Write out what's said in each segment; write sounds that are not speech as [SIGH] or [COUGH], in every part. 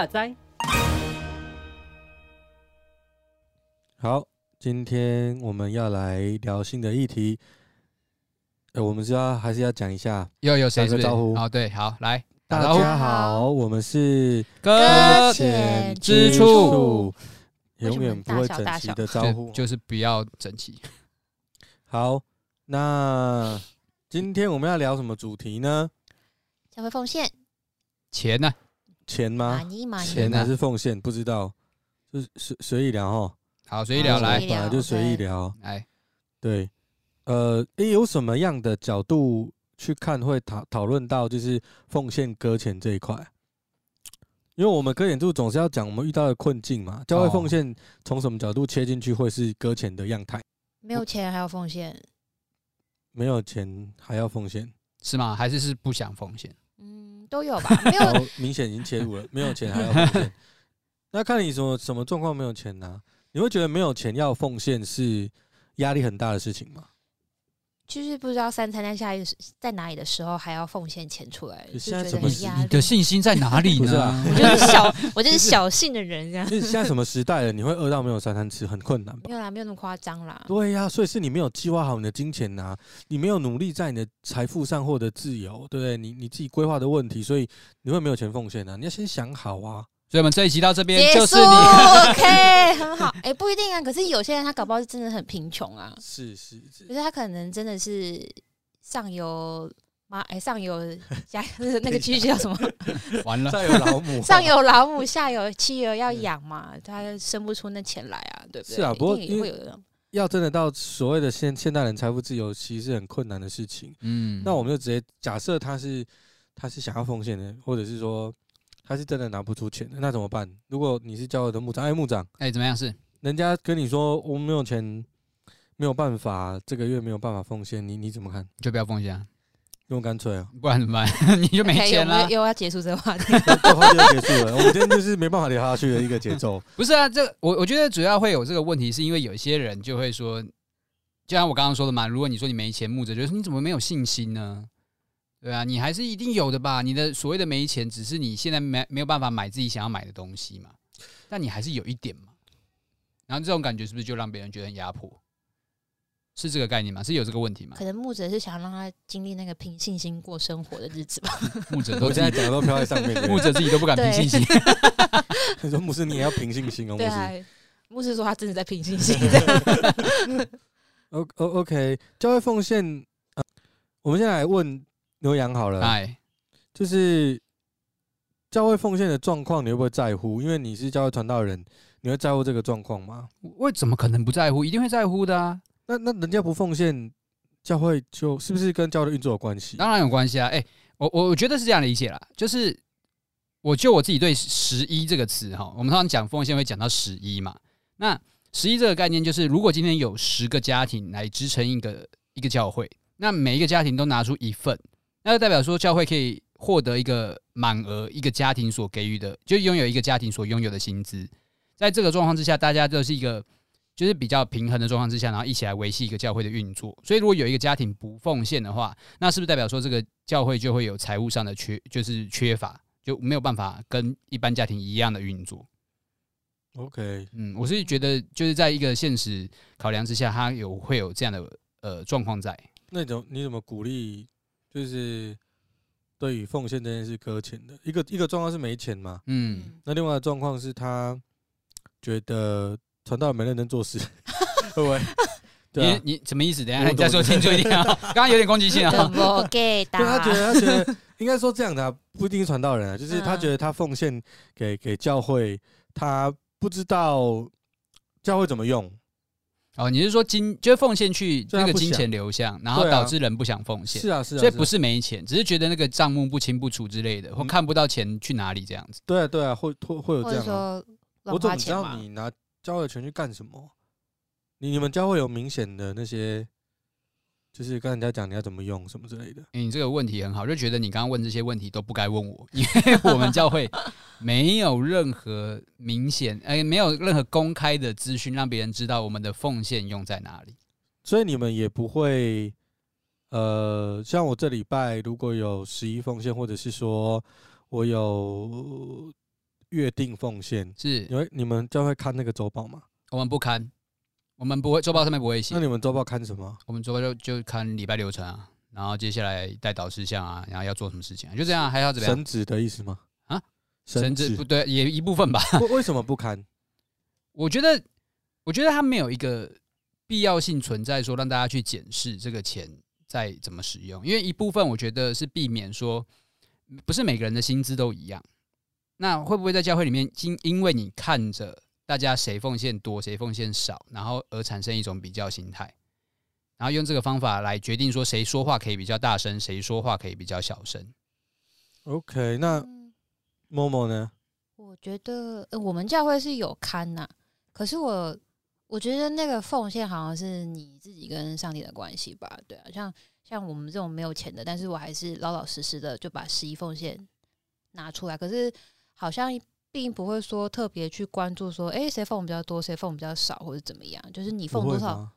哇塞！好，今天我们要来聊新的议题。呃，我们是要还是要讲一下？又有谁？打个招呼。哦，对，好，来，大家好，我们是搁浅之处，永远不会整齐的招呼，[LAUGHS] 就是不要整齐。好，那今天我们要聊什么主题呢？教会奉献，钱呢？钱吗？钱还是奉献？不知道，就是随随意聊哈。好，随意聊来，本来就随意聊。来，对，呃，诶，有什么样的角度去看会讨讨论到就是奉献搁浅这一块？因为我们搁浅度总是要讲我们遇到的困境嘛。教会奉献从什么角度切进去会是搁浅的样态？没有钱还要奉献？没有钱还要奉献是吗？还是是不想奉献？嗯，都有吧。[LAUGHS] 没有，明显已经切入了。没有钱还要奉献，[LAUGHS] 那看你什么什么状况没有钱呢、啊？你会觉得没有钱要奉献是压力很大的事情吗？就是不知道三餐在下一在哪里的时候还要奉献钱出来，现在什么压力？你的信心在哪里呢？[LAUGHS] 啊、[LAUGHS] 我就是小，[LAUGHS] 我就是小信的人这样。就是现在什么时代了？你会饿到没有三餐吃，很困难吧？没有啦，没有那么夸张啦。对呀、啊，所以是你没有计划好你的金钱呐、啊，你没有努力在你的财富上获得自由，对不对？你你自己规划的问题，所以你会没有钱奉献啊？你要先想好啊。所以我们这一集到这边就是你，OK，[LAUGHS] 很好。哎、欸，不一定啊，可是有些人他搞不好是真的很贫穷啊。是是是，可是他可能真的是。上有妈哎、欸，上有家那个句句叫什么？[LAUGHS] 完了，上有老母，[LAUGHS] 上有老母，下有妻儿要养嘛，他生不出那钱来啊，对不对？是啊，不过也会有的。要真的到所谓的现现代人财富自由，其实是很困难的事情。嗯，那我们就直接假设他是他是想要奉献的，或者是说他是真的拿不出钱的，那怎么办？如果你是教会的牧长，哎，牧长，哎，怎么样？是人家跟你说我没有钱。没有办法，这个月没有办法奉献，你你怎么看？就不要奉献啊，这么干脆啊，不然怎么办？[LAUGHS] 你就没钱了。又要结束这个话题，[LAUGHS] 这话题就结束了。我们今天就是没办法聊下去的一个节奏。[LAUGHS] 不是啊，这我我觉得主要会有这个问题，是因为有些人就会说，就像我刚刚说的嘛，如果你说你没钱，牧者就说你怎么没有信心呢？对啊，你还是一定有的吧？你的所谓的没钱，只是你现在没没有办法买自己想要买的东西嘛，但你还是有一点嘛。然后这种感觉是不是就让别人觉得很压迫？是这个概念吗？是有这个问题吗？可能牧者是想让他经历那个凭信心过生活的日子吧。[LAUGHS] 牧者都我现在讲的都飘在上面，[LAUGHS] 牧者自己都不敢凭信心。[LAUGHS] 他说：“牧师，你也要凭信心哦。”对啊，牧师说他真的在凭信心。O O OK，教会奉献，呃，我们现在来问牛羊好了。哎，就是教会奉献的状况，你会不会在乎？因为你是教会传道人，你会在乎这个状况吗？我怎么可能不在乎？一定会在乎的啊。那那人家不奉献，教会就是不是跟教会的运作有关系？当然有关系啊！哎、欸，我我觉得是这样理解啦，就是我就我自己对“十一”这个词哈，我们通常讲奉献会讲到十一嘛。那十一这个概念就是，如果今天有十个家庭来支撑一个一个教会，那每一个家庭都拿出一份，那就代表说教会可以获得一个满额一个家庭所给予的，就拥有一个家庭所拥有的薪资。在这个状况之下，大家都是一个。就是比较平衡的状况之下，然后一起来维系一个教会的运作。所以，如果有一个家庭不奉献的话，那是不是代表说这个教会就会有财务上的缺，就是缺乏，就没有办法跟一般家庭一样的运作？OK，嗯，我是觉得就是在一个现实考量之下，它有会有这样的呃状况在。那种你怎么鼓励？就是对于奉献这件事搁浅的一个一个状况是没钱嘛？嗯，那另外的状况是他觉得。传道没认真做事，[LAUGHS] 会不会？[LAUGHS] 对啊，你你什么意思？等下你再说清楚一点啊！刚刚有点攻击性啊。怎么给的？他觉得他觉得应该说这样的、啊，不一定是传道人啊，就是他觉得他奉献给给教会，他不知道教会怎么用。哦，你是说金就是奉献去那个金钱流向，然后导致人不想奉献？是啊，是啊。所以不是没钱，只是觉得那个账目不清不楚之类的，或看不到钱去哪里这样子。对啊，对啊，会会会有这样、啊。我怎么知道你拿？交的钱去干什么？你你们教会有明显的那些，就是跟人家讲你要怎么用什么之类的。欸，你这个问题很好，就觉得你刚刚问这些问题都不该问我，因为我们教会 [LAUGHS] 没有任何明显，哎，没有任何公开的资讯让别人知道我们的奉献用在哪里，所以你们也不会，呃，像我这礼拜如果有十一奉献，或者是说我有。约定奉献，是因为你们教会看那个周报吗？我们不看，我们不会周报上面不会写那。你们周报看什么？我们周报就就看礼拜流程啊，然后接下来带导事项啊，然后要做什么事情啊，就这样，还要怎么样？神职的意思吗？啊，神甚至职不对，也一部分吧。[LAUGHS] 为为什么不看？我觉得，我觉得它没有一个必要性存在，说让大家去检视这个钱在怎么使用。因为一部分我觉得是避免说，不是每个人的薪资都一样。那会不会在教会里面，因因为你看着大家谁奉献多，谁奉献少，然后而产生一种比较心态，然后用这个方法来决定说谁说话可以比较大声，谁说话可以比较小声。OK，那嗯默默呢？我觉得、呃、我们教会是有看呐、可是我我觉得那个奉献好像是你自己跟上帝的关系吧，对啊，像像我们这种没有钱的，但是我还是老老实实的就把十一奉献拿出来，可是好像并不会说特别去关注说，哎，谁奉比较多，谁奉比较少，或者怎么样，就是你奉多少，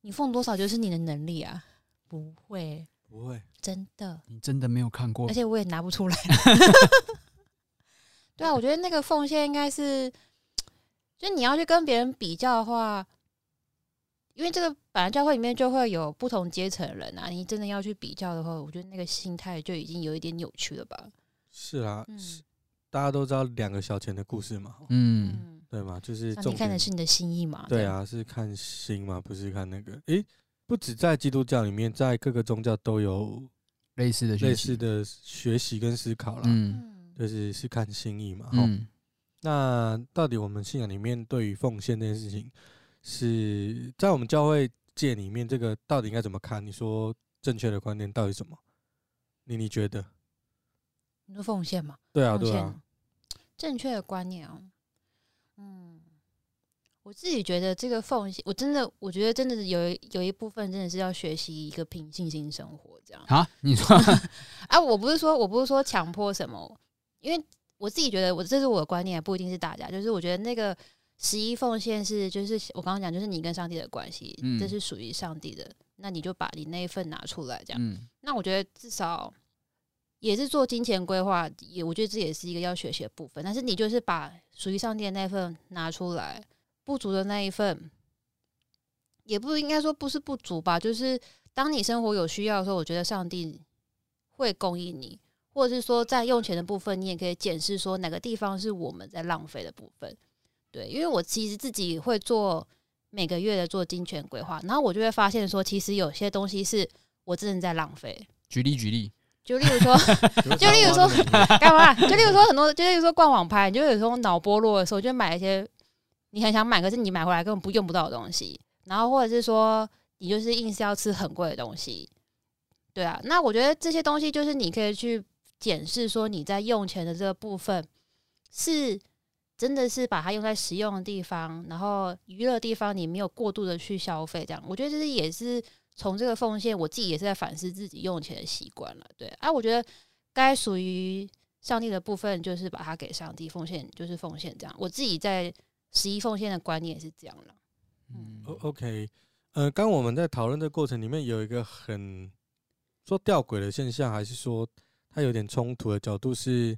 你奉多少就是你的能力啊，不会，不会，真的，你真的没有看过而？且我也拿不出来。[LAUGHS] 对啊，我觉得那个奉献应该是，就你要去跟别人比较的话，因为这个本来教会里面就会有不同阶层的人啊，你真的要去比较的话，我觉得那个心态就已经有一点扭曲了吧。是啊，嗯大家都知道两个小钱的故事嘛，嗯，嗯，对嘛？就是上帝重点看的是你的心意嘛。对啊，是看心嘛，不是看那个。诶，不止在基督教里面，在各个宗教都有类似的学习类似的学习跟思考啦。嗯嗯，就是是看心意嘛。齁嗯，那到底我们信仰里面对于奉献这件事情，是在我们教会界里面，这个到底应该怎么看？你说正确的观念到底是什么？你你觉得？你说奉献嘛？对啊，对啊，正确的观念啊，嗯，我自己觉得这个奉献，我真的，我觉得真的是有一有一部分真的是要学习一个平静心生活这样。啊，你说，[LAUGHS] 啊，我不是说我不是说强迫什么，因为我自己觉得我这是我的观念，不一定是大家。就是我觉得那个十一奉献是，就是我刚刚讲，就是你跟上帝的关系，嗯这是属于上帝的，那你就把你那一份拿出来，这样。嗯那我觉得至少也是做金钱规划，也我觉得这也是一个要学习的部分。但是你就是把属于上帝的那份拿出来，不足的那一份，也不应该说不是不足吧，就是当你生活有需要的时候，我觉得上帝会供应你，或者是说在用钱的部分，你也可以检视说哪个地方是我们在浪费的部分。对，因为我其实自己会做每个月的做金钱规划，然后我就会发现说，其实有些东西是我真的在浪费。举例举例，就例如说，[LAUGHS] 就例如说 [LAUGHS] 干嘛？就例如说很多，就例如说逛网拍，你就有时候脑波弱的时候，就买一些你很想买，可是你买回来根本不用不到的东西。然后或者是说，你就是硬是要吃很贵的东西，对啊。那我觉得这些东西就是你可以去检视说你在用钱的这个部分是真的是把它用在实用的地方，然后娱乐地方你没有过度的去消费，这样我觉得这是也是从这个奉献，我自己也是在反思自己用钱的习惯了。对啊，我觉得该属于上帝的部分就是把它给上帝奉献，就是奉献这样。我自己在十一奉献的观念也是这样了。嗯 O OK，呃，刚我们在讨论的过程里面有一个很说吊诡的现象，还是说它有点冲突的角度是，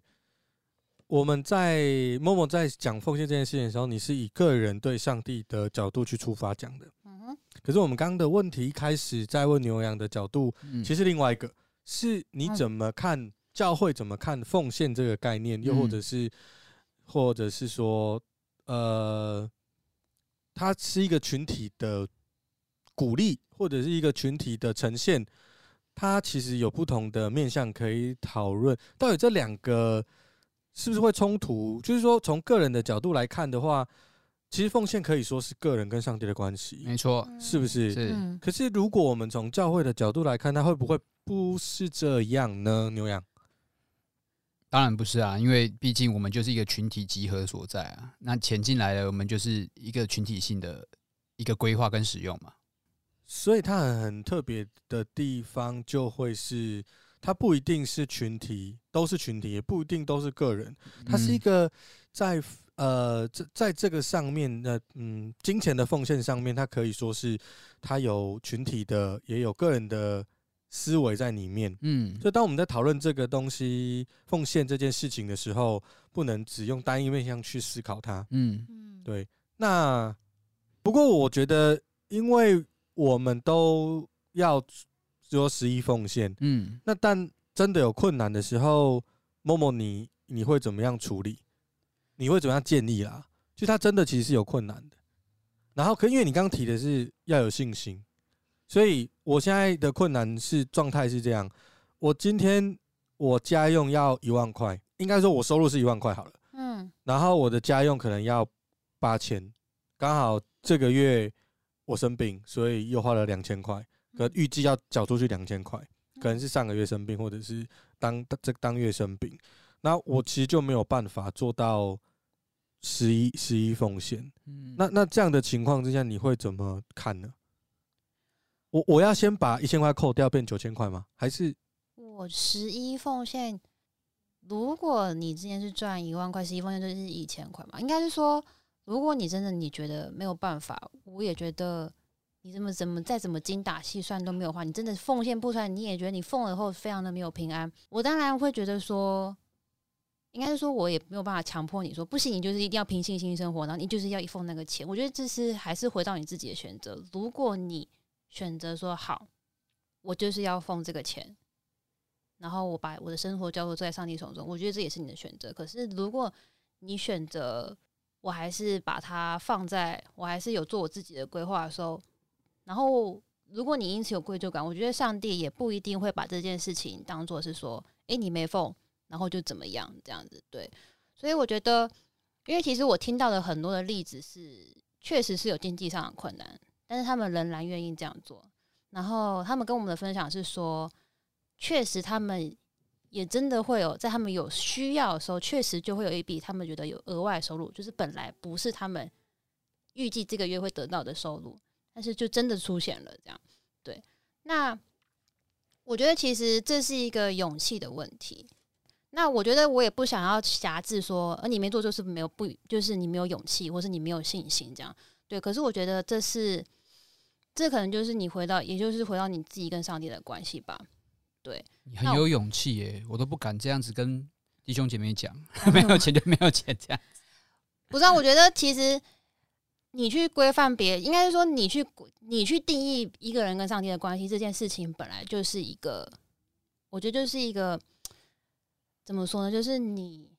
我们在默默在讲奉献这件事情的时候，你是以个人对上帝的角度去出发讲的。嗯，可是我们刚刚的问题一开始在问牛羊的角度，嗯其实另外一个是你怎么看教会怎么看奉献这个概念，又或者是或者是说，呃。它是一个群体的鼓励，或者是一个群体的呈现，它其实有不同的面向可以讨论。到底这两个是不是会冲突？就是说，从个人的角度来看的话，其实奉献可以说是个人跟上帝的关系，没错，是不是？是嗯，可是如果我们从教会的角度来看，它会不会不是这样呢？牛羊，当然不是啊，因为毕竟我们就是一个群体集合所在啊。那钱进来了，我们就是一个群体性的一个规划跟使用嘛。所以它很很特别的地方就会是，它不一定是群体，都是群体，也不一定都是个人。它是一个在呃，在在这个上面的嗯，金钱的奉献上面，它可以说是它有群体的，也有个人的思维在里面。嗯，所以当我们在讨论这个东西奉献这件事情的时候，不能只用单一面向去思考它。嗯，嗯，对。那不过我觉得，因为我们都要做十一奉献，嗯，那但真的有困难的时候，Momo 你你会怎么样处理？你会怎么样建议啦？就他真的其实是有困难的。然后，可因为你刚刚提的是要有信心，所以我现在的困难是状态是这样：我今天我家用要一万块，应该说我收入是一万块好了，嗯，然后我的家用可能要八千，刚好这个月我生病，所以又花了两千块，可预计要缴出去两千块，可能是上个月生病，或者是当这当月生病，那我其实就没有办法做到。十一十一奉献，嗯那那这样的情况之下，你会怎么看呢？我我要先把一千块扣掉，变九千块吗？还是我十一奉献？如果你之前是赚一万块，十一奉献就是一千块嘛？应该是说，如果你真的你觉得没有办法，我也觉得你怎么怎么再怎么精打细算都没有话，你真的奉献不出来，你也觉得你奉了后非常的没有平安。我当然会觉得说。应该是说，我也没有办法强迫你说不行，你就是一定要凭信心生活，然后你就是要一奉那个钱。我觉得这是还是回到你自己的选择。如果你选择说好，我就是要奉这个钱，然后我把我的生活交托在上帝手中，我觉得这也是你的选择。可是如果你选择，我还是把它放在，我还是有做我自己的规划的时候，然后如果你因此有愧疚感，我觉得上帝也不一定会把这件事情当做是说，诶，你没奉。然后就怎么样这样子，对，所以我觉得，因为其实我听到的很多的例子是，确实是有经济上的困难，但是他们仍然愿意这样做。然后他们跟我们的分享是说，确实他们也真的会有，在他们有需要的时候，确实就会有一笔他们觉得有额外收入，就是本来不是他们预计这个月会得到的收入，但是就真的出现了这样。对，那我觉得其实这是一个勇气的问题。那我觉得我也不想要狭制说，而你没做就是没有不，就是你没有勇气，或是你没有信心这样。对，可是我觉得这是，这可能就是你回到，也就是回到你自己跟上帝的关系吧。对，你很有勇气耶，我都不敢这样子跟弟兄姐妹讲，[LAUGHS] 没有钱就 [LAUGHS] 没有钱这样。不是啊，我觉得其实你去规范别，应该是说你去你去定义一个人跟上帝的关系这件事情，本来就是一个，我觉得就是一个。怎么说呢？就是你，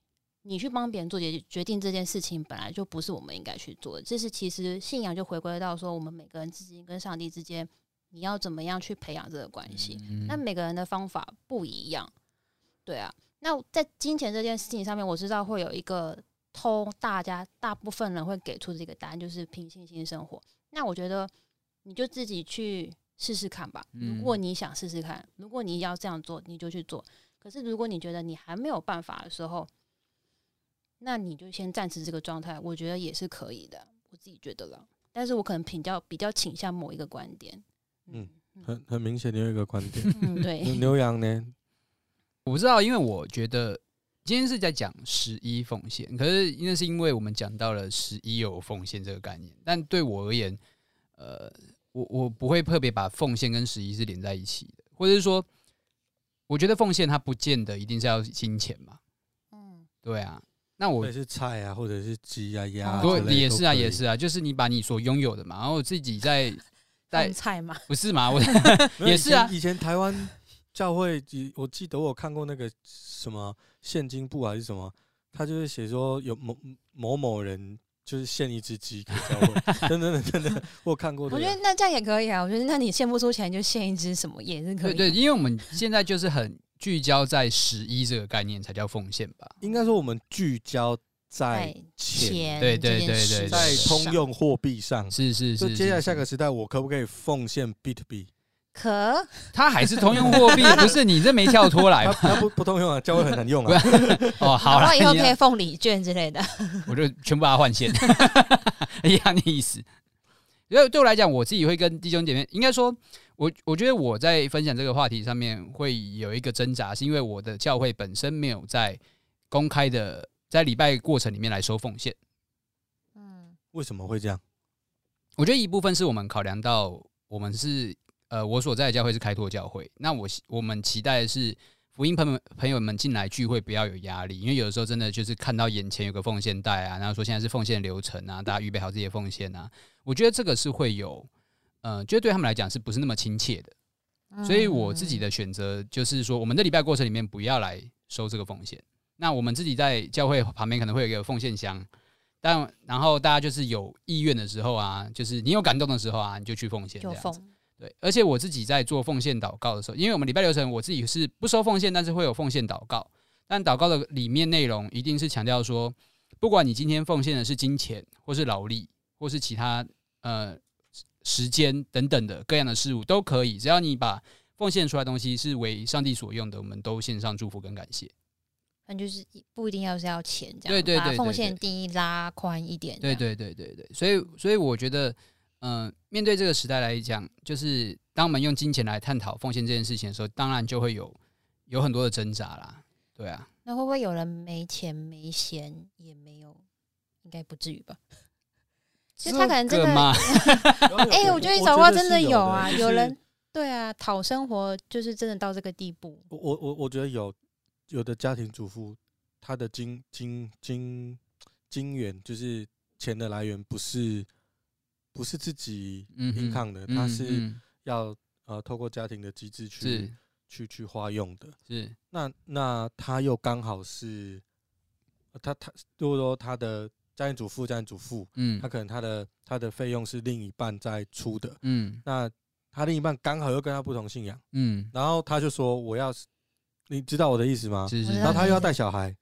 你去帮别人做决决定这件事情，本来就不是我们应该去做的。这是其实信仰就回归到说，我们每个人自己跟上帝之间，你要怎么样去培养这个关系？那每个人的方法不一样，对啊。那在金钱这件事情上面，我知道会有一个通大家大部分人会给出这个答案，就是平信心生活。那我觉得你就自己去试试看吧。如果你想试试看，如果你要这样做，你就去做。可是，如果你觉得你还没有办法的时候，那你就先暂时这个状态，我觉得也是可以的。我自己觉得了，但是我可能比较比较倾向某一个观点。嗯，很很明显的有一个观点。嗯，对。牛羊呢？[LAUGHS] 我不知道，因为我觉得今天是在讲十一奉献，可是那是因为我们讲到了十一有奉献这个概念。但对我而言，呃，我我不会特别把奉献跟十一是连在一起的，或者是说。我觉得奉献它不见得一定是要金钱嘛，嗯，对啊，那我也是菜啊，或者是鸡啊、鸭啊，对，也是啊，也是啊，就是你把你所拥有的嘛，然后自己在在 [LAUGHS] 菜嘛，不是嘛？我 [LAUGHS] 也是啊，以前台湾教会，我记得我看过那个什么现金簿还是什么，他就是写说有某某某人。就是献一只鸡给教会，真的真的，我看过。我觉得那这样也可以啊。我觉得那你献不出钱，就献一只什么也是可以。对对，因为我们现在就是很聚焦在十一这个概念，才叫奉献吧。应该说我们聚焦在钱，对对对对，在通用货币上。是是是。接下来下个时代，我可不可以奉献比特币？可，它还是通用货币，不是你这没跳脱来，它不不通用啊，教会很难用啊。[LAUGHS] 哦，好了，以后可以奉礼券之类的，我就全部把它换现，[LAUGHS] 一样的意思。因为对我来讲，我自己会跟弟兄姐妹，应该说，我我觉得我在分享这个话题上面会有一个挣扎，是因为我的教会本身没有在公开的在礼拜过程里面来收奉献。嗯，为什么会这样？我觉得一部分是我们考量到我们是。呃，我所在的教会是开拓教会，那我我们期待的是福音朋友朋友们进来聚会不要有压力，因为有的时候真的就是看到眼前有个奉献袋啊，然后说现在是奉献流程啊，大家预备好自己的奉献啊，我觉得这个是会有，呃，觉得对他们来讲是不是那么亲切的？所以我自己的选择就是说，我们的礼拜过程里面不要来收这个奉献。那我们自己在教会旁边可能会有一个奉献箱，但然后大家就是有意愿的时候啊，就是你有感动的时候啊，你就去奉献这样子。对，而且我自己在做奉献祷告的时候，因为我们礼拜流程我自己是不收奉献，但是会有奉献祷告。但祷告的里面内容一定是强调说，不管你今天奉献的是金钱，或是劳力，或是其他呃时间等等的各样的事物都可以，只要你把奉献出来的东西是为上帝所用的，我们都献上祝福跟感谢。那就是不一定要是要钱这样，对对对，把奉献定义拉宽一点。对对对对对，所以所以我觉得，嗯、呃，面对这个时代来讲，就是当我们用金钱来探讨奉献这件事情的时候，当然就会有有很多的挣扎啦。对啊，那会不会有人没钱没闲也没有？应该不至于吧？其实他可能真的，[LAUGHS] 哎、欸，我觉得你找话真的有啊，有人对啊，讨生活就是真的到这个地步。我我我觉得有。有的家庭主妇，他的金金金金源就是钱的来源，不是不是自己硬抗的，他、嗯、是要呃透过家庭的机制去去去花用的。是那那他又刚好是他他如果说他的家庭主妇家庭主妇，嗯，他可能他的他的费用是另一半在出的，嗯，那他另一半刚好又跟他不同信仰，嗯，然后他就说我要。你知道我的意思吗？是是是，然后他又要带小孩，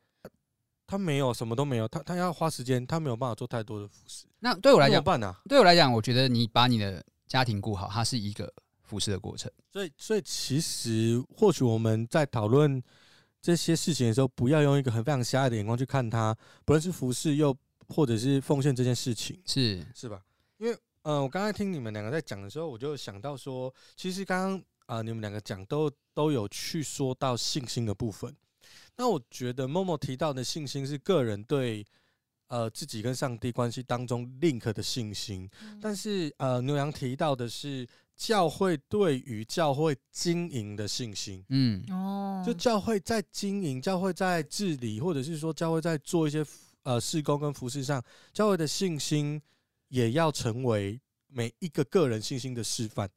他没有什么都没有，他他要花时间，他没有办法做太多的服饰。那对我来讲，怎么办呢？对我来讲，我觉得你把你的家庭顾好，它是一个服饰的过程。所以，所以其实或许我们在讨论这些事情的时候，不要用一个很非常狭隘的眼光去看它，不论是服饰又或者是奉献这件事情，是是吧？因为，嗯、呃，我刚才听你们两个在讲的时候，我就想到说，其实刚刚。啊，你们两个讲都都有去说到信心的部分。那我觉得 Momo 提到的信心是个人对呃自己跟上帝关系当中 link 的信心，但是呃牛羊提到的是教会对于教会经营的信心。嗯，哦，就教会在经营，教会在治理，或者是说教会在做一些呃事工跟服饰上，教会的信心也要成为每一个个人信心的示范。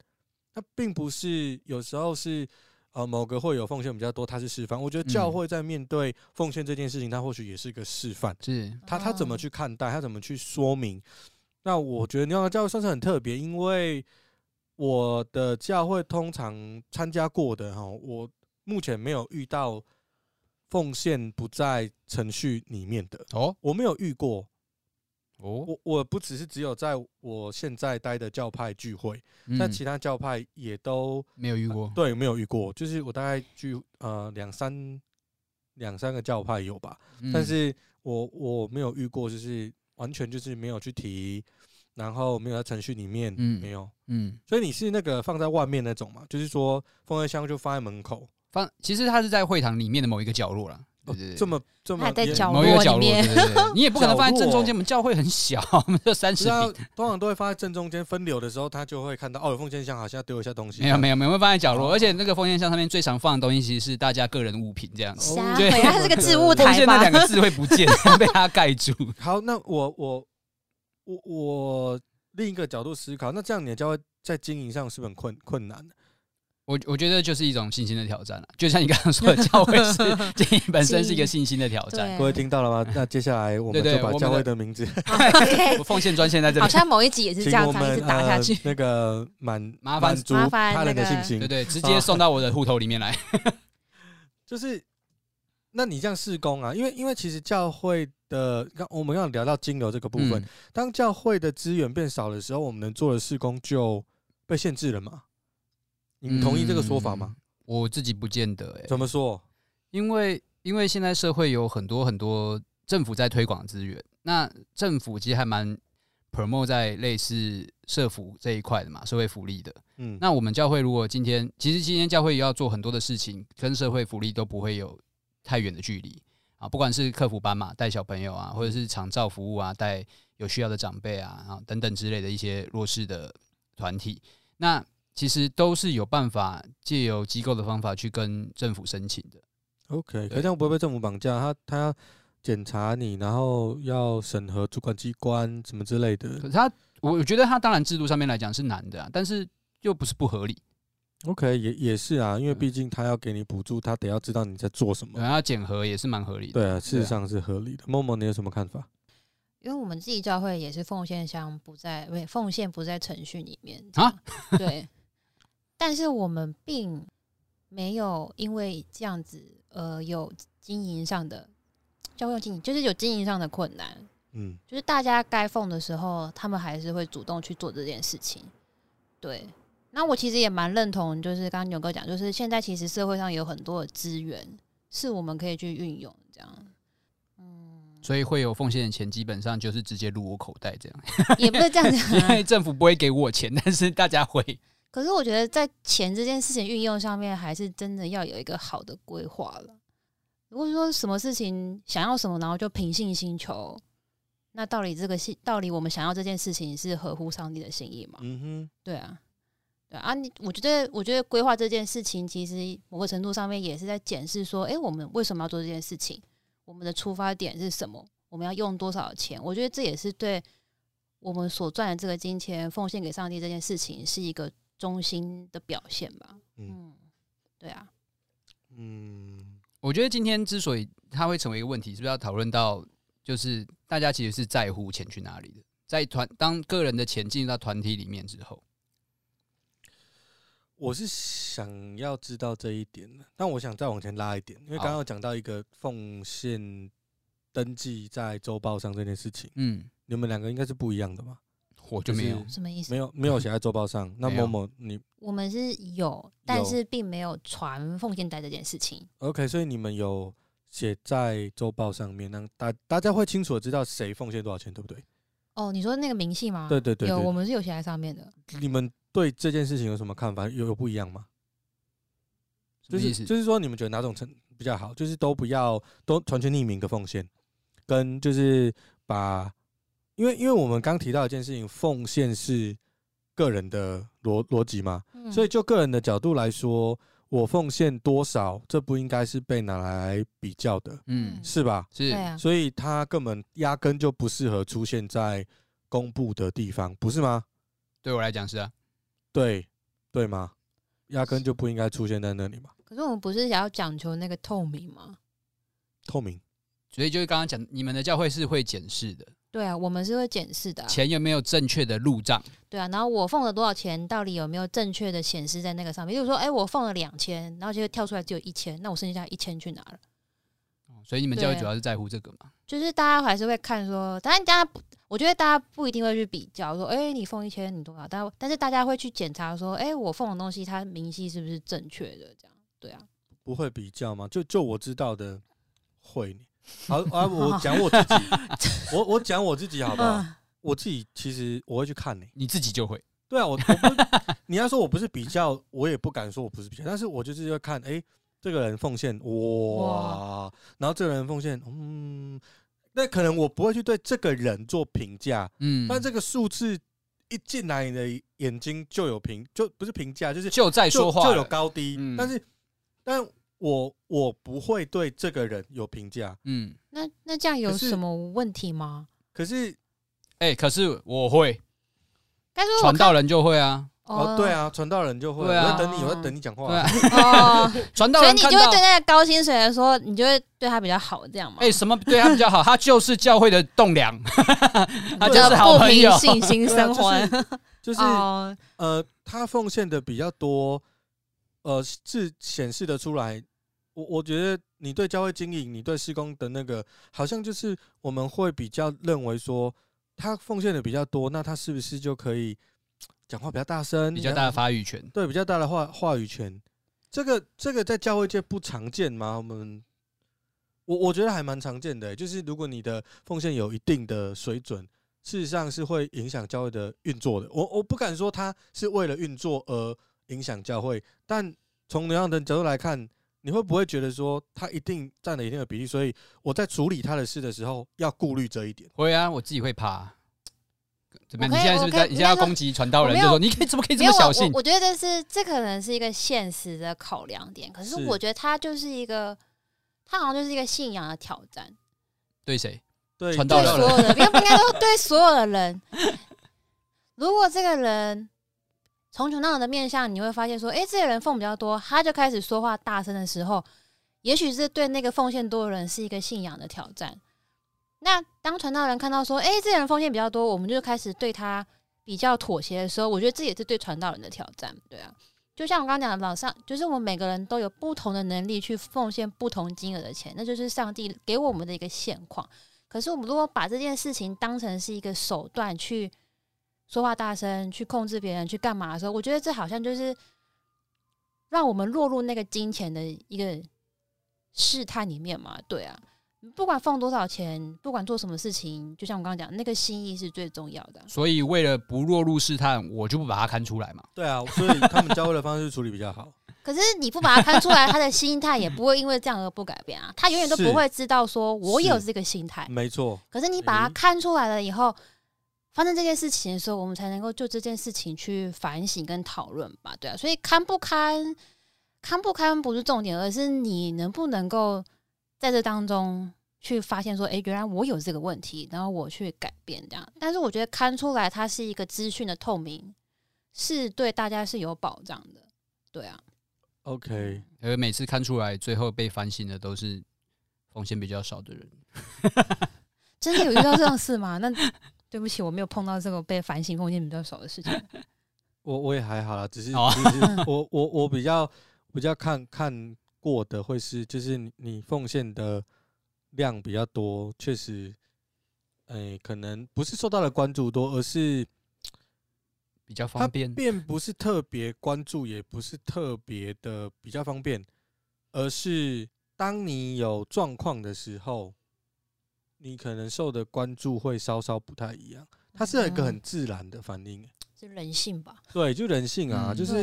它并不是有时候是呃某个会有奉献比较多，他是示范。我觉得教会在面对奉献这件事情，他或许也是一个示范。是他他怎么去看待，他怎么去说明？那我觉得牛羊教会算是很特别，因为我的教会通常参加过的哈，我目前没有遇到奉献不在程序里面的哦，我没有遇过。哦，我我不只是只有在我现在待的教派聚会，那其他教派也都没有遇过。对，没有遇过，就是我大概聚呃两三两三个教派有吧，但是我我没有遇过，就是完全就是没有去提，然后没有在程序里面，没有，嗯，所以你是那个放在外面那种嘛，就是说奉献箱就放在门口，放其实它是在会堂里面的某一个角落了。对对对，这么这么还在角落里面，对对对，[LAUGHS] 你也不可能放在正中间。我们教会很小，我们就三十平，通常都会放在正中间。分流的时候，他就会看到哦，有奉献箱，好像要丢一下东西。没有没有没有，会放在角落。而且那个奉献箱上面最常放的东西，其实是大家个人物品这样子。对，它是个置物台吧？那两个字会不见，[LAUGHS] 被它盖住。好，那我我我我另一个角度思考，那这样你的教会在经营上是不是很困困难？我我觉得就是一种信心的挑战了，就像你刚刚说的，教会是 [LAUGHS] 经营本身是一个信心的挑战。各位听到了吗？那接下来我们就把教会的名字 [LAUGHS] [LAUGHS] 我奉献专线在这里。好像某一集也是这样，一直打下去。那个满麻烦足他人的信心，对对，直接送到我的户头里面来。就是，那你这样事工啊？因为因为其实教会的，刚我们要聊到金流这个部分，当教会的资源变少的时候，我们能做的事工就被限制了嘛？你同意这个说法吗？嗯、我自己不见得哎、欸。怎么说？因为因为现在社会有很多很多政府在推广资源，那政府其实还蛮 promote 在类似社福这一块的嘛，社会福利的。嗯，那我们教会如果今天，其实今天教会也要做很多的事情，跟社会福利都不会有太远的距离啊。不管是客服班嘛，带小朋友啊，或者是长照服务啊，带有需要的长辈啊，啊等等之类的一些弱势的团体，那。其实都是有办法借由机构的方法去跟政府申请的。OK，可这样不会被政府绑架？他他要检查你，然后要审核主管机关什么之类的。可是他，我觉得他当然制度上面来讲是难的啊，但是又不是不合理。OK，也也是啊，因为毕竟他要给你补助，他得要知道你在做什么。然后检核也是蛮合理的。对啊，事实上是合理的。默默，你有什么看法？因为我们自己教会也是奉献箱不在，不奉献不在程序里面啊。[LAUGHS] 对，但是我们并没有因为这样子呃有经营上的交用经营，就是有经营上的困难。嗯，就是大家该奉的时候，他们还是会主动去做这件事情。对。那我其实也蛮认同，就是刚刚牛哥讲，就是现在其实社会上有很多的资源是我们可以去运用，这样，嗯，所以会有奉献的钱，基本上就是直接入我口袋，这样也不是这样子，[LAUGHS] 因为政府不会给我钱，但是大家会。可是我觉得在钱这件事情运用上面，还是真的要有一个好的规划了。如果说什么事情想要什么，然后就凭信心求，那到底这个信，到底我们想要这件事情是合乎上帝的心意吗？嗯哼，对啊。对啊，你我觉得，我觉得规划这件事情，其实某个程度上面也是在检视说，哎，我们为什么要做这件事情？我们的出发点是什么？我们要用多少钱？我觉得这也是对我们所赚的这个金钱奉献给上帝这件事情是一个忠心的表现吧。嗯，对啊，嗯，我觉得今天之所以它会成为一个问题，是不是要讨论到，就是大家其实是在乎钱去哪里的？在团当个人的钱进入到团体里面之后。我是想要知道这一点的，但我想再往前拉一点，因为刚刚有讲到一个奉献登记在周报上这件事情，嗯，你们两个应该是不一样的吧？我就没有什么意思，没有没有写在周报上。那某某你我们是有，但是并没有传奉献袋这件事情。OK，所以你们有写在周报上面，让大大家会清楚的知道谁奉献多少钱，对不对？哦，你说那个明细吗？对对对，有，我们是有写在上面的。你们。对这件事情有什么看法？有有不一样吗？就是就是说，你们觉得哪种成比较好？就是都不要都完全匿名的奉献，跟就是把，因为因为我们刚提到一件事情，奉献是个人的逻逻辑嘛，所以就个人的角度来说，我奉献多少，这不应该是被拿来比较的，嗯，是吧？是，所以他根本压根就不适合出现在公布的地方，不是吗？对我来讲是啊。对，对吗？压根就不应该出现在那里嘛。可是我们不是想要讲求那个透明吗？透明，所以就是刚刚讲，你们的教会是会检视的。对啊，我们是会检视的啊。钱有没有正确的入账？对啊，然后我放了多少钱，到底有没有正确的显示在那个上面？比如说，哎，我放了两千，然后结果跳出来只有一千，那我剩下一千去哪了？所以你们教会主要是在乎这个嘛？就是大家还是会看说，当然大家不。我觉得大家不一定会去比较说，哎、欸，你奉一千，你多少？但但是大家会去检查说，哎、欸，我奉的东西，它明细是不是正确的？这样，对啊，不会比较吗？就就我知道的，会。好啊，[LAUGHS] 我讲我自己，[LAUGHS] 我我讲我自己好不好？我自己其实我会去看你、欸，你自己就会。对啊，我我不，[LAUGHS] 你要说我不是比较，我也不敢说我不是比较，但是我就是要看，哎、欸，这个人奉献哇，哇然后这个人奉献，嗯。那可能我不会去对这个人做评价，嗯，但这个数字一进来，你的眼睛就有评，就不是评价，就是就在说话，就有高低。嗯、但是，但我我不会对这个人有评价，嗯。那那这样有什么问题吗？可是，哎、欸，可是我会，传道人就会啊。哦，对啊，传道人就会，我在等你，我在等你讲话。[LAUGHS] 哦，传道人，所以你就会对那个高薪水来说，你就会对他比较好，这样吗？哎，什么对他比较好？他就是教会的栋梁，[LAUGHS] 他就是好朋友，信心生活，就是呃，他奉献的比较多，呃，是显示的出来。我我觉得你对教会经营，你对施工的那个，好像就是我们会比较认为说，他奉献的比较多，那他是不是就可以？讲话比较大声，比较大的发语权，对，比较大的话话语权，这个这个在教会界不常见吗？我们我我觉得还蛮常见的，就是如果你的奉献有一定的水准，事实上是会影响教会的运作的。我我不敢说他是为了运作而影响教会，但从那样的角度来看，你会不会觉得说他一定占了一定的比例？所以我在处理他的事的时候要顾虑这一点。会啊，我自己会怕。怎么你现在是不是在？你现在要攻击传道人？就说你可以怎么可以这么小心我？我觉得这是这可能是一个现实的考量点，可是是我觉得他就是一个，他好像就是一个信仰的挑战，对谁？对对传道人所有的，应该应该说对所有的人。如果这个人从传道人的面向，你会发现说，哎、这些人奉比较多，他就开始说话大声的时候，也许是对那个奉献多的人是一个信仰的挑战。那当传道人看到说，哎、这些人奉献比较多，我们就开始对他比较妥协的时候，我觉得这也是对传道人的挑战。对啊，就像我刚刚讲，老上就是我们每个人都有不同的能力去奉献不同金额的钱，那就是上帝给我们的一个现况。可是我们如果把这件事情当成是一个手段去说话大声，去控制别人，去干嘛的时候，我觉得这好像就是让我们落入那个金钱的一个试探里面嘛。对啊，不管放多少钱，不管做什么事情，就像我刚刚讲，那个心意是最重要的。所以为了不落入试探，我就不把它看出来嘛。对啊，所以他们教会的方式处理比较好。[LAUGHS] 可是你不把它看出来，他的心态也不会因为这样而不改变啊。他永远都不会知道说我有这个心态。没错。可是你把它看出来了以后。发生这件事情的时候，我们才能够就这件事情去反省跟讨论吧，对啊，所以看不看，看不看不是重点，而是你能不能够在这当中去发现说，哎，原来我有这个问题，然后我去改变这样。但是我觉得看出来它是一个资讯的透明，是对大家是有保障的，对啊。OK，而每次看出来，最后被反省的都是风险比较少的人。[LAUGHS] 真的有遇到这种事吗？那。对不起，我没有碰到这个被反省空间比较少的事情。[LAUGHS] 我我也还好啦，只是，哦、只是 [LAUGHS] 我我我比较比较看看过的会是，就是你你奉献的量比较多，确实，哎、欸，可能不是受到了关注多，而是比较方便，并不是特别关注，也不是特别的比较方便，而是当你有状况的时候。你可能受的关注会稍稍不太一样，它是一个很自然的反应，是人性吧？对，就人性啊，嗯、就是，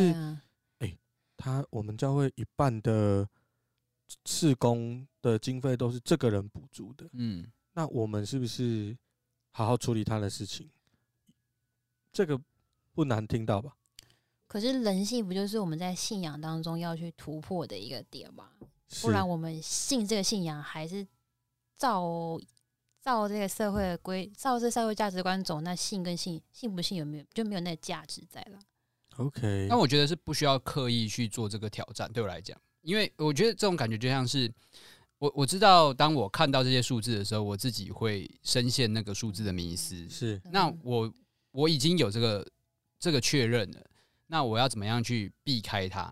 哎、欸，他我们教会一半的事工的经费都是这个人补助的，嗯，那我们是不是好好处理他的事情？这个不难听到吧？可是人性不就是我们在信仰当中要去突破的一个点吗？不然我们信这个信仰还是照。照这个社会的规，照这社会价值观走，那信跟信，信不信有没有就没有那个价值在了。OK，那我觉得是不需要刻意去做这个挑战，对我来讲，因为我觉得这种感觉就像是我我知道，当我看到这些数字的时候，我自己会深陷那个数字的迷思。是，那我我已经有这个这个确认了，那我要怎么样去避开它？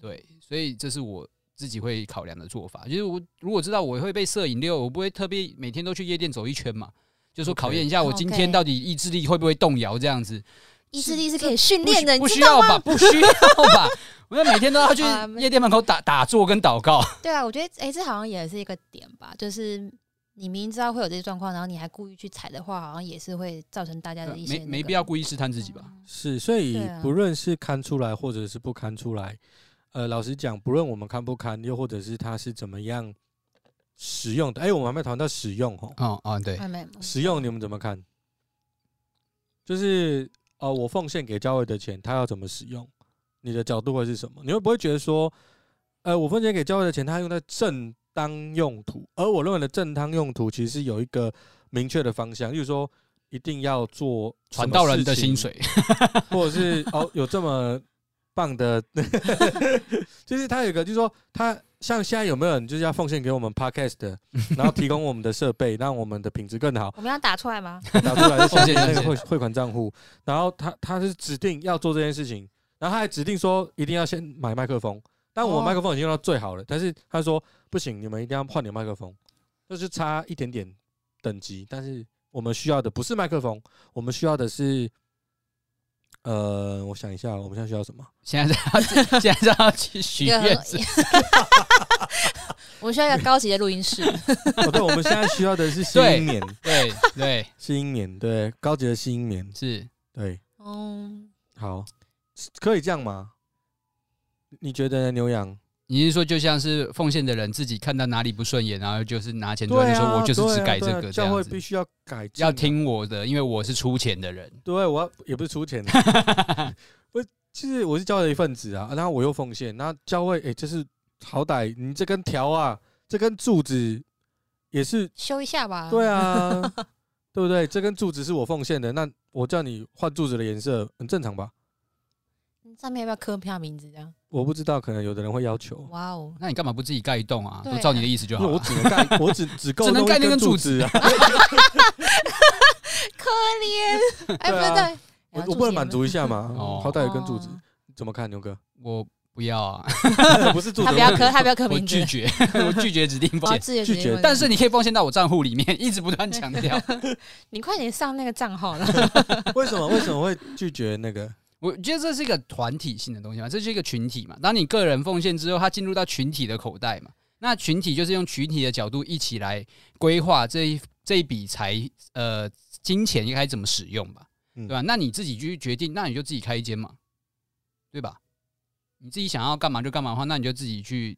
对，所以这是我。自己会考量的做法，就是我如果知道我会被摄影六，我不会特别每天都去夜店走一圈嘛，就说考验一下我今天到底意志力会不会动摇这样子。意志力是可以训练的，不需要吧？不需要吧？[LAUGHS] 我要每天都要去夜店门口打打坐跟祷告。对啊，我觉得哎、欸，这好像也是一个点吧，就是你明知道会有这些状况，然后你还故意去踩的话，好像也是会造成大家的一些、那个、没没必要故意试探自己吧？是，所以不论是看出来或者是不看出来。呃，老实讲，不论我们看不看，又或者是他是怎么样使用的，哎、欸，我们还没谈到使用哦。哦哦，对，使用你们怎么看？就是哦、呃，我奉献给教会的钱，他要怎么使用？你的角度会是什么？你会不会觉得说，呃，我奉献给教会的钱，他用在正当用途，而我认为的正当用途，其实有一个明确的方向，就是说一定要做传道人的薪水，或者是哦，有这么。棒的，[LAUGHS] 就是他有一个，就是说他像现在有没有人就是要奉献给我们 Podcast 的，[LAUGHS] 然后提供我们的设备，让我们的品质更好。我们要打出来吗？打出来，奉献那个汇汇款账户。然后他他是指定要做这件事情，然后他还指定说一定要先买麦克风。但我麦克风已经用到最好了，但是他说不行，你们一定要换点麦克风，就是差一点点等级。但是我们需要的不是麦克风，我们需要的是。呃，我想一下，我们现在需要什么？现在要现在要去许愿。[LAUGHS] 我们需要一个高级的录音室。哦，对，我们现在需要的是吸音棉，对对，吸音棉，对，高级的吸音棉是，对，嗯，好，可以这样吗？你觉得呢，牛羊？你是说就像是奉献的人自己看到哪里不顺眼，然后就是拿钱出来就说，我就是只改这个这样子，教会必须要改，要听我的，因为我是出钱的人。对，我也不是出钱的，[LAUGHS] 我其实我是教会的一份子啊，然后我又奉献，那教会哎，这是好歹你这根条啊，这根柱子也是修一下吧？对啊，[LAUGHS] 对不对？这根柱子是我奉献的，那我叫你换柱子的颜色，很正常吧？上面要不要刻票名字这样？我不知道，可能有的人会要求。哇哦，那你干嘛不自己盖一栋啊？都照你的意思就好。我只能盖，[LAUGHS] 我只只够只能盖那根柱子啊。[LAUGHS] 可怜，[LAUGHS] 哎，不对，我我不能满足一下吗？哦，好歹有根柱子，怎么看牛哥？我不要啊，不是柱子，他不要刻，他不要刻名字，拒绝，我拒绝指定奉献，拒绝。但是你可以奉献到我账户里面，一直不断强调。你快点上那个账号了。为什么？为什么会拒绝那个？我觉得这是一个团体性的东西嘛，这是一个群体嘛。当你个人奉献之后，它进入到群体的口袋嘛，那群体就是用群体的角度一起来规划这一这一笔财呃金钱应该怎么使用吧，对吧？那你自己去决定，那你就自己开一间嘛，对吧？你自己想要干嘛就干嘛的话，那你就自己去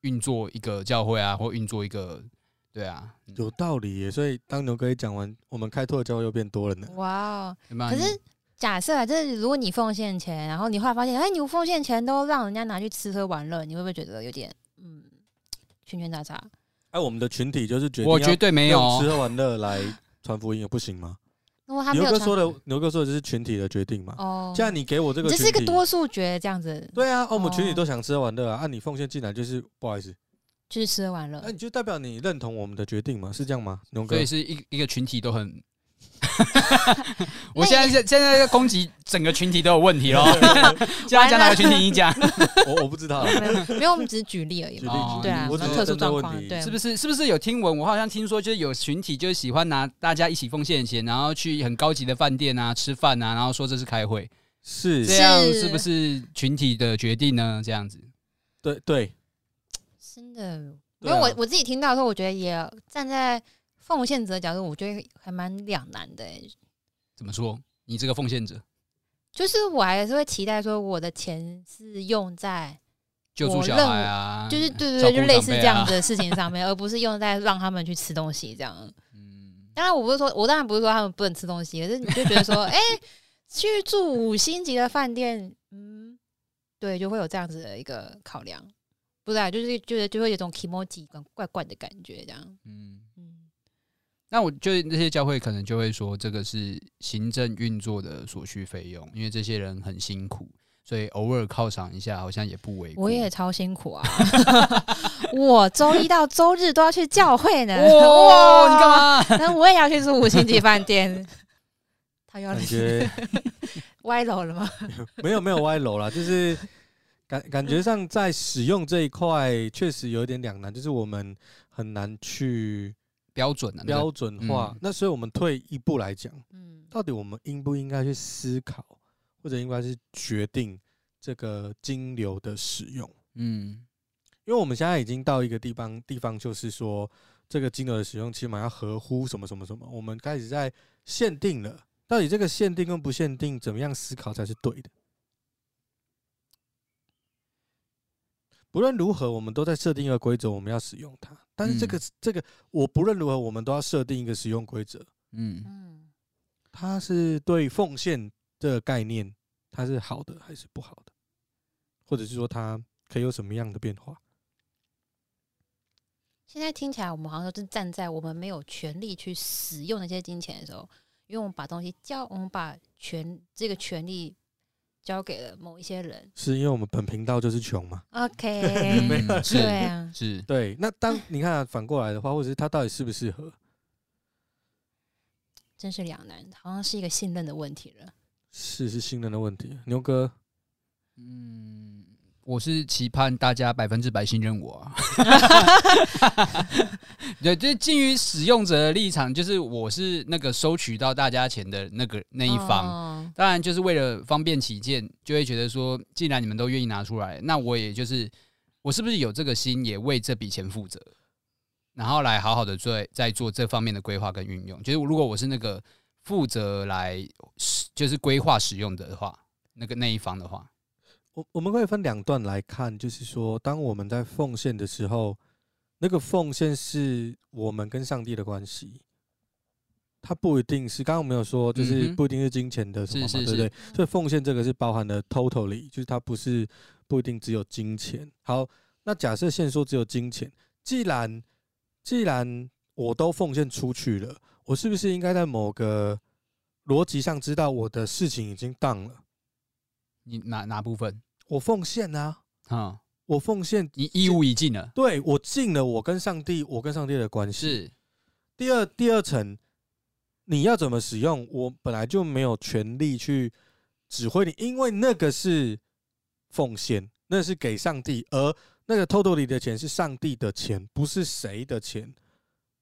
运作一个教会啊，或运作一个，对啊，有道理耶。所以当牛哥一讲完，我们开拓的教会又变多了呢。哇哦，可是。假设啊，就是如果你奉献钱，然后你后来发现，哎，你奉献钱都让人家拿去吃喝玩乐，你会不会觉得有点嗯，圈圈叉叉？哎，我们的群体就是觉得，我绝对没有吃喝玩乐来传福音，不行吗？牛哥说的，牛哥说的就是群体的决定嘛。哦，既然你给我这个，这是一个多数决这样子。对啊，我们群体都想吃喝玩乐啊，按你奉献进来就是不好意思，就是吃喝玩乐。那你就代表你认同我们的决定嘛？是这样吗？牛哥，所以是一一个群体都很。[LAUGHS] 我现在现现在在攻击整个群体都有问题喽。现在讲哪个群体？[LAUGHS] 你讲，[LAUGHS] 我我不知道。没有，我们只是举例而已。对啊，特殊状况。对，是不是？是不是有听闻？我好像听说，就是有群体就是喜欢拿大家一起奉献钱，然后去很高级的饭店啊吃饭啊，然后说这是开会，是这样，是不是群体的决定呢？这样子，对对，真的。因为我我自己听到的时候，我觉得也站在。奉献者角度，我觉得还蛮两难的。怎么说？你这个奉献者，就是我还是会期待说，我的钱是用在救助小孩啊，就是对对对，就类似这样的事情上面，[LAUGHS] 而不是用在让他们去吃东西这样。嗯，当然我不是说，我当然不是说他们不能吃东西，可是你就觉得说，[LAUGHS] 哎，去住五星级的饭店，嗯，对，就会有这样子的一个考量，不是啊？就是就是就会有种 kimoji 怪怪的感觉这样。嗯。那我就那些教会可能就会说，这个是行政运作的所需费用，因为这些人很辛苦，所以偶尔犒赏一下好像也不为过。我也超辛苦啊！[LAUGHS] 我周一到周日都要去教会呢。哇，[LAUGHS] 你干嘛？那我也要去住五星级饭店。他要感觉 [LAUGHS] 歪楼了吗？没有没有歪楼啦，就是感感觉上在使用这一块确实有点两难，就是我们很难去。标准的标准化，那所以我们退一步来讲，嗯，到底我们应不应该去思考，或者应该是决定这个金流的使用？嗯，因为我们现在已经到一个地方，地方就是说，这个金流的使用起码要合乎什么什么什么，我们开始在限定了，到底这个限定跟不限定，怎么样思考才是对的？不论如何，我们都在设定一个规则，我们要使用它。但是这个、嗯、这个，我不论如何，我们都要设定一个使用规则。嗯，它是对奉献的概念，它是好的还是不好的？或者是说，它可以有什么样的变化？现在听起来，我们好像都是站在我们没有权利去使用那些金钱的时候，因为我们把东西交，我们把权这个权利。交给了某一些人，是因为我们本频道就是穷嘛？OK，[LAUGHS] 是，对啊，是对。那当你看反过来的话，或者是他到底适不适合，真是两难，好像是一个信任的问题了。是是信任的问题，牛哥，嗯。我是期盼大家百分之百信任我啊！[LAUGHS] 对，就基于使用者的立场，就是我是那个收取到大家钱的那个那一方。当然，就是为了方便起见，就会觉得说，既然你们都愿意拿出来，那我也就是我是不是有这个心，也为这笔钱负责，然后来好好的做在做这方面的规划跟运用。就是如果我是那个负责来就是规划使用的话，那个那一方的话。我我们可以分两段来看，就是说，当我们在奉献的时候，那个奉献是我们跟上帝的关系，它不一定是刚刚我们有说，就是不一定是金钱的什么嘛，对不对？所以奉献这个是包含的 totally，就是它不是不一定只有金钱。好，那假设现说只有金钱，既然既然我都奉献出去了，我是不是应该在某个逻辑上知道我的事情已经 done 了？你哪哪部分？我奉献啊，啊，我奉献，你义务已尽了。对，我尽了，我跟上帝，我跟上帝的关系是第二第二层，你要怎么使用，我本来就没有权利去指挥你，因为那个是奉献，那是给上帝，而那个 totally 的钱是上帝的钱，不是谁的钱，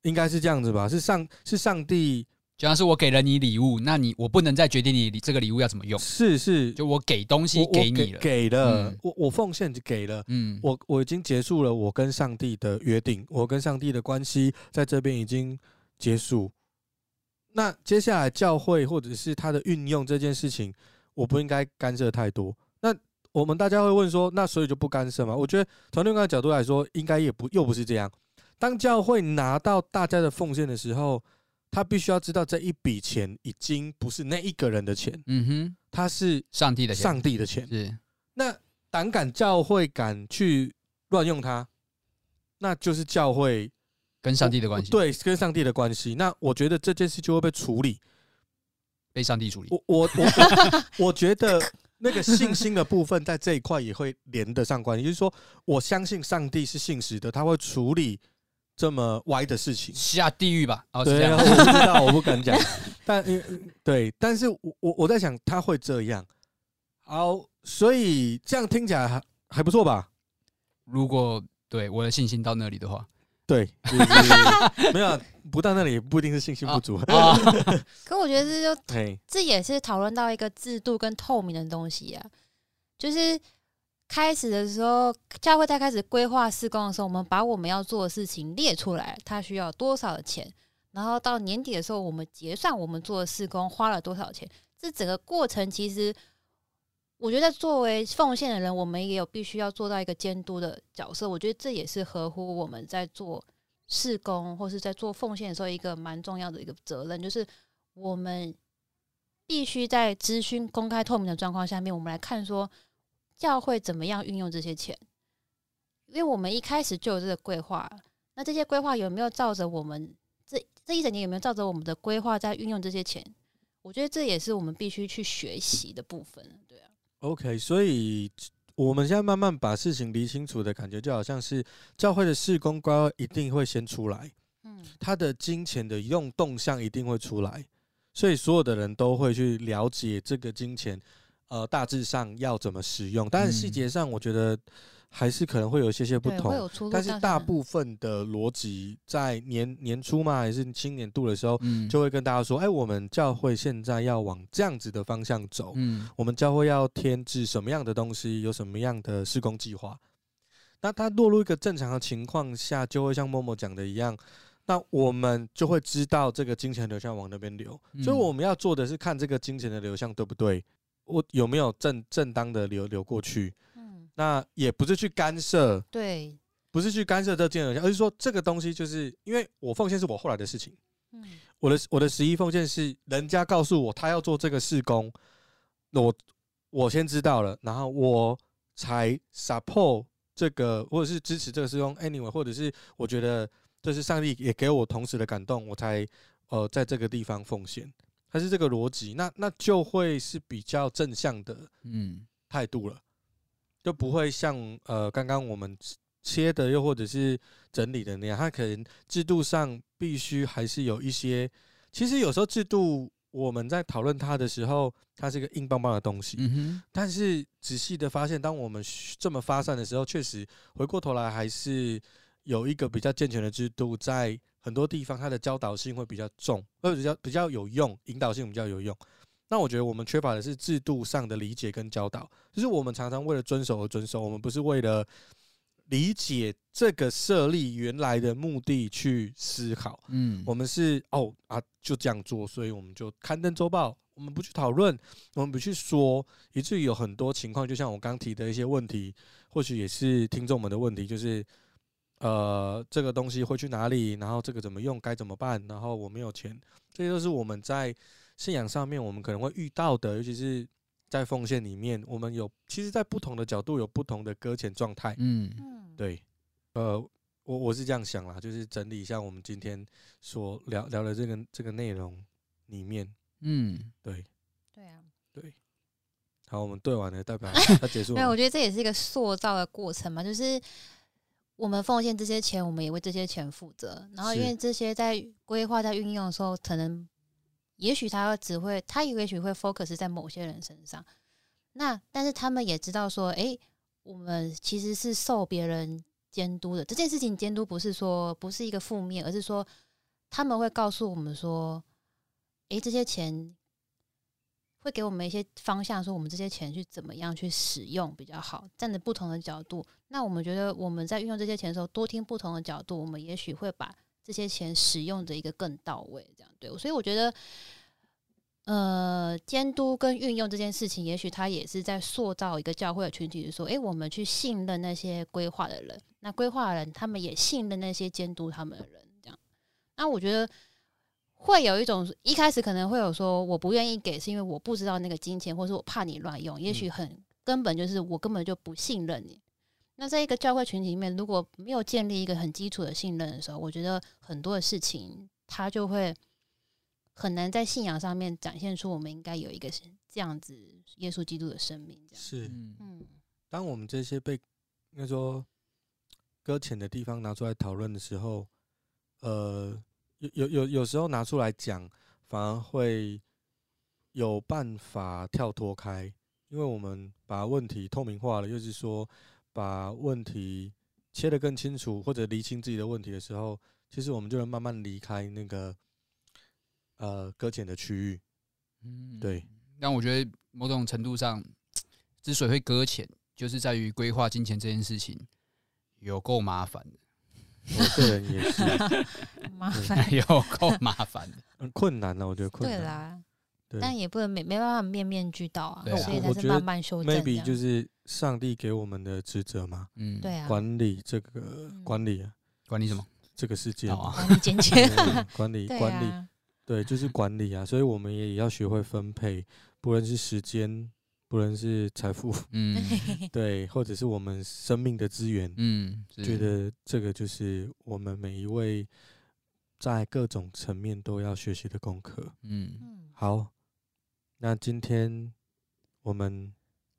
应该是这样子吧？是上是上帝。就像是我给了你礼物，那你我不能再决定你这个礼物要怎么用。是是，就我给东西给你了，给了，嗯、我我奉献就给了，嗯，我我已经结束了我跟上帝的约定，我跟上帝的关系在这边已经结束。那接下来教会或者是它的运用这件事情，我不应该干涉太多。那我们大家会问说，那所以就不干涉吗？我觉得从另外一个角度来说，应该也不又不是这样。当教会拿到大家的奉献的时候。他必须要知道这一笔钱已经不是那一个人的钱，嗯哼，他是上帝的钱，上帝的钱。是，那胆敢教会敢去乱用它，那就是教会跟上帝的关系，对，跟上帝的关系。那我觉得这件事就会被处理，被上帝处理。我我我我，[LAUGHS] 我觉得那个信心的部分在这一块也会连得上关系，就是说，我相信上帝是信实的，他会处理。这么歪的事情，下地狱吧？哦，对，我不知道，我不敢讲。[LAUGHS] 但对，但是我我我在想他会这样。好，所以这样听起来还还不错吧？如果对我的信心到那里的话，对，[LAUGHS] 就是、没有不到那里不一定是信心不足。啊、[LAUGHS] 可我觉得这就这也是讨论到一个制度跟透明的东西啊，就是。开始的时候，教会在开始规划施工的时候，我们把我们要做的事情列出来，它需要多少的钱，然后到年底的时候，我们结算我们做的施工花了多少钱。这整个过程，其实我觉得作为奉献的人，我们也有必须要做到一个监督的角色。我觉得这也是合乎我们在做事工或是在做奉献的时候一个蛮重要的一个责任，就是我们必须在资讯公开透明的状况下面，我们来看说。教会怎么样运用这些钱？因为我们一开始就有这个规划，那这些规划有没有照着我们这这一整年有没有照着我们的规划在运用这些钱？我觉得这也是我们必须去学习的部分。对，OK，所以我们现在慢慢把事情理清楚的感觉，就好像是教会的事工规划一定会先出来，嗯，他的金钱的用动向一定会出来，所以所有的人都会去了解这个金钱。呃，大致上要怎么使用，但是细节上我觉得还是可能会有一些些不同。但是大部分的逻辑在年年初嘛，还是新年度的时候，就会跟大家说：“哎，我们教会现在要往这样子的方向走。嗯，我们教会要添置什么样的东西，有什么样的施工计划。那它落入一个正常的情况下，就会像默默讲的一样，那我们就会知道这个金钱流向往那边流。所以我们要做的是看这个金钱的流向对不对。”我有没有正正当的流流过去？嗯，那也不是去干涉，对，不是去干涉这件事，而是说这个东西就是因为我奉献是我后来的事情，嗯，我的我的十一奉献是人家告诉我他要做这个事工，那我我先知道了，然后我才 support 这个或者是支持这个事工，anyway，或者是我觉得这是上帝也给我同时的感动，我才呃在这个地方奉献。它是这个逻辑，那那就会是比较正向的嗯。态度了，就不会像呃刚刚我们切的又或者是整理的那样，它可能制度上必须还是有一些。其实有时候制度我们在讨论它的时候，它是一个硬邦邦的东西，嗯哼。但是仔细的发现，当我们这么发散的时候，确实回过头来还是有一个比较健全的制度在。很多地方它的教导性会比较重，或者比较比较有用，引导性比较有用。那我觉得我们缺乏的是制度上的理解跟教导，就是我们常常为了遵守而遵守，我们不是为了理解这个设立原来的目的去思考。嗯，我们是哦啊就这样做，所以我们就刊登周报，我们不去讨论，我们不去说，以至于有很多情况，就像我刚提的一些问题，或许也是听众们的问题，就是呃，这个东西会去哪里？然后这个怎么用？该怎么办？然后我没有钱，这些都是我们在信仰上面我们可能会遇到的，尤其是在奉献里面，我们有其实，在不同的角度有不同的搁浅状态。嗯，对，呃，我我是这样想啦，就是整理一下我们今天所聊聊的这个这个内容里面。嗯，对，对啊，对，好，我们对完了，代表 [LAUGHS] 他结束了。没有，我觉得这也是一个塑造的过程嘛，就是我们奉献这些钱，我们也为这些钱负责。然后，因为这些在规划、在运用的时候，可能也许他只会，他也许会 focus 在某些人身上。那但是他们也知道说，哎、我们其实是受别人监督的。这件事情监督不是说不是一个负面，而是说他们会告诉我们说。诶，这些钱会给我们一些方向，说我们这些钱去怎么样去使用比较好。站在不同的角度，那我们觉得我们在运用这些钱的时候，多听不同的角度，我们也许会把这些钱使用的一个更到位。这样对，所以我觉得，呃，监督跟运用这件事情，也许他也是在塑造一个教会的群体，就是说，诶，我们去信任那些规划的人，那规划的人他们也信任那些监督他们的人，这样。那我觉得。会有一种一开始可能会有说我不愿意给，是因为我不知道那个金钱，或是我怕你乱用。也许很根本就是我根本就不信任你。那在一个教会群体里面，如果没有建立一个很基础的信任的时候，我觉得很多的事情它就会很难在信仰上面展现出我们应该有一个这样子耶稣基督的生命。这样是，嗯，当我们这些被应该说搁浅的地方拿出来讨论的时候，呃。有有有时候拿出来讲，反而会有办法跳脱开，因为我们把问题透明化了，又是说把问题切得更清楚，或者厘清自己的问题的时候，其实我们就能慢慢离开那个呃搁浅的区域。嗯，对。但我觉得某种程度上，之所以会搁浅，就是在于规划金钱这件事情有够麻烦的。我个人也是 [LAUGHS] 麻烦，有够麻烦的，很困难呢。我觉得困难。对啦，但也不能没没办法面面俱到啊，所以才是慢慢修正。maybe 就是上帝给我们的职责嘛，嗯，对啊，管理这个管理啊，管理什么？这个世界嘛，[LAUGHS] 管理金钱，[LAUGHS] 管理管理，对，就是管理啊。所以我们也要学会分配，不论是时间。不论是财富，嗯，[LAUGHS] 对，或者是我们生命的资源，嗯，觉得这个就是我们每一位在各种层面都要学习的功课。嗯，好，那今天我们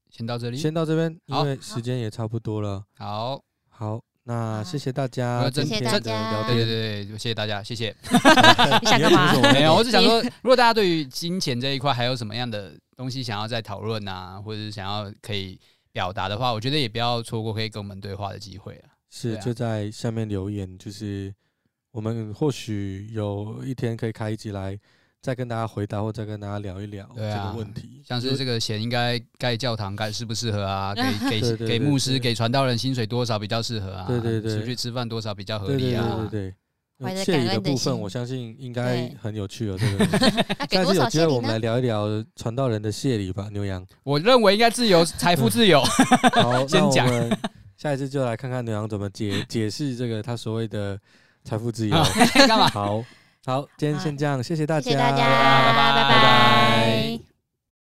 先到这里，先到这边，因为时间也差不多了。好，好，那谢谢大家，谢谢大家，对对对，谢谢大家，谢谢。[LAUGHS] [LAUGHS] 你想干嘛？没有，我只想说，如果大家对于金钱这一块还有什么样的东西想要再讨论啊，或者是想要可以表达的话，我觉得也不要错过可以跟我们对话的机会啊。是，啊、就在下面留言，就是我们或许有一天可以开一集来再跟大家回答，或再跟大家聊一聊这个问题。啊、像是这个钱应该盖教堂盖适不适合啊？[LAUGHS] 给给给牧师给传道人薪水多少比较适合啊？对对对，出去吃饭多少比较合理啊？对对对，对，对。谢礼的部分，我相信应该很有趣哦。这个，[LAUGHS] 下次有机会我们来聊一聊传道人的谢礼吧，牛羊。我认为应该自由，[LAUGHS] 财富自由。好，先讲。下一次就来看看牛羊怎么解解释这个他所谓的财富自由。干嘛？好好，今天先这样，谢谢大家，谢谢大家，拜拜，拜拜。